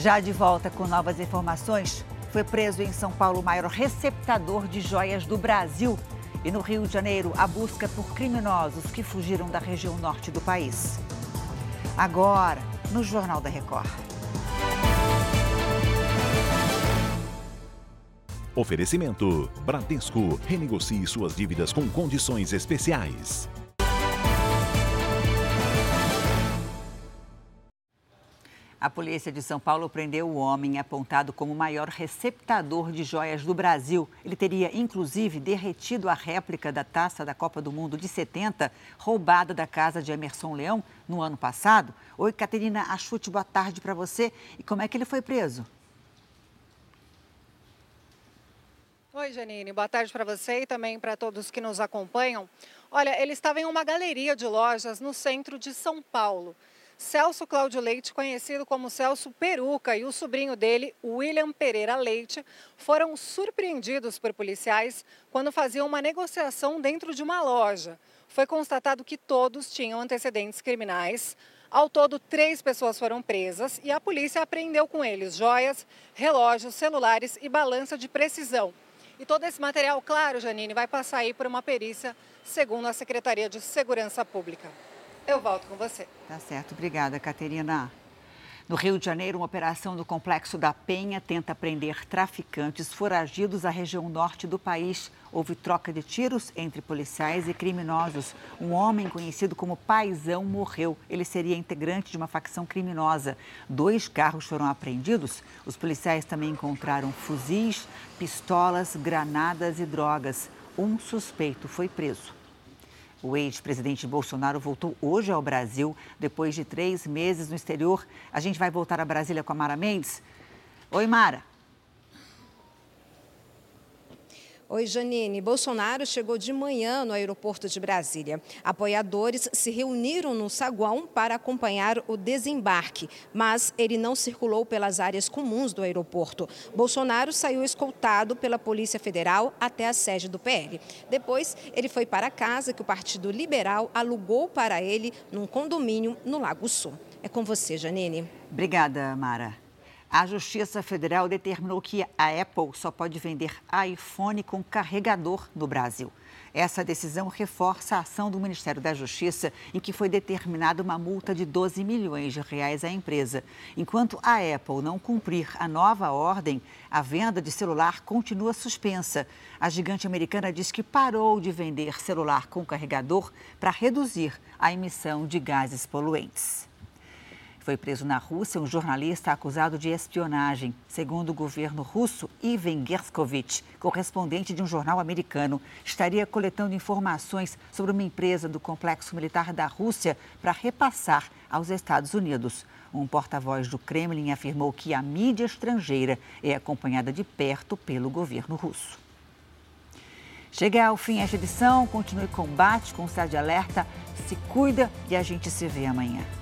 Já de volta com novas informações, foi preso em São Paulo o maior receptador de joias do Brasil. E no Rio de Janeiro, a busca por criminosos que fugiram da região norte do país. Agora, no Jornal da Record. Oferecimento: Bradesco. Renegocie suas dívidas com condições especiais. A polícia de São Paulo prendeu o homem apontado como o maior receptador de joias do Brasil. Ele teria, inclusive, derretido a réplica da taça da Copa do Mundo de 70, roubada da casa de Emerson Leão no ano passado. Oi, Caterina Achute, boa tarde para você. E como é que ele foi preso? Oi, Janine. Boa tarde para você e também para todos que nos acompanham. Olha, ele estava em uma galeria de lojas no centro de São Paulo. Celso Cláudio Leite, conhecido como Celso Peruca, e o sobrinho dele, William Pereira Leite, foram surpreendidos por policiais quando faziam uma negociação dentro de uma loja. Foi constatado que todos tinham antecedentes criminais. Ao todo, três pessoas foram presas e a polícia apreendeu com eles joias, relógios, celulares e balança de precisão. E todo esse material, claro, Janine, vai passar aí por uma perícia, segundo a Secretaria de Segurança Pública. Eu volto com você. Tá certo. Obrigada, Caterina. No Rio de Janeiro, uma operação do Complexo da Penha tenta prender traficantes foragidos à região norte do país. Houve troca de tiros entre policiais e criminosos. Um homem conhecido como Paisão morreu. Ele seria integrante de uma facção criminosa. Dois carros foram apreendidos. Os policiais também encontraram fuzis, pistolas, granadas e drogas. Um suspeito foi preso. O ex-presidente Bolsonaro voltou hoje ao Brasil, depois de três meses no exterior. A gente vai voltar a Brasília com a Mara Mendes. Oi, Mara. Oi, Janine. Bolsonaro chegou de manhã no aeroporto de Brasília. Apoiadores se reuniram no saguão para acompanhar o desembarque, mas ele não circulou pelas áreas comuns do aeroporto. Bolsonaro saiu escoltado pela Polícia Federal até a sede do PL. Depois, ele foi para a casa que o Partido Liberal alugou para ele num condomínio no Lago Sul. É com você, Janine. Obrigada, Mara. A Justiça Federal determinou que a Apple só pode vender iPhone com carregador no Brasil. Essa decisão reforça a ação do Ministério da Justiça, em que foi determinada uma multa de 12 milhões de reais à empresa. Enquanto a Apple não cumprir a nova ordem, a venda de celular continua suspensa. A gigante americana diz que parou de vender celular com carregador para reduzir a emissão de gases poluentes. Foi preso na Rússia um jornalista acusado de espionagem. Segundo o governo russo, Ivan Gerskovich, correspondente de um jornal americano, estaria coletando informações sobre uma empresa do complexo militar da Rússia para repassar aos Estados Unidos. Um porta-voz do Kremlin afirmou que a mídia estrangeira é acompanhada de perto pelo governo russo. Chega ao fim esta edição, continue combate com o de alerta, se cuida e a gente se vê amanhã.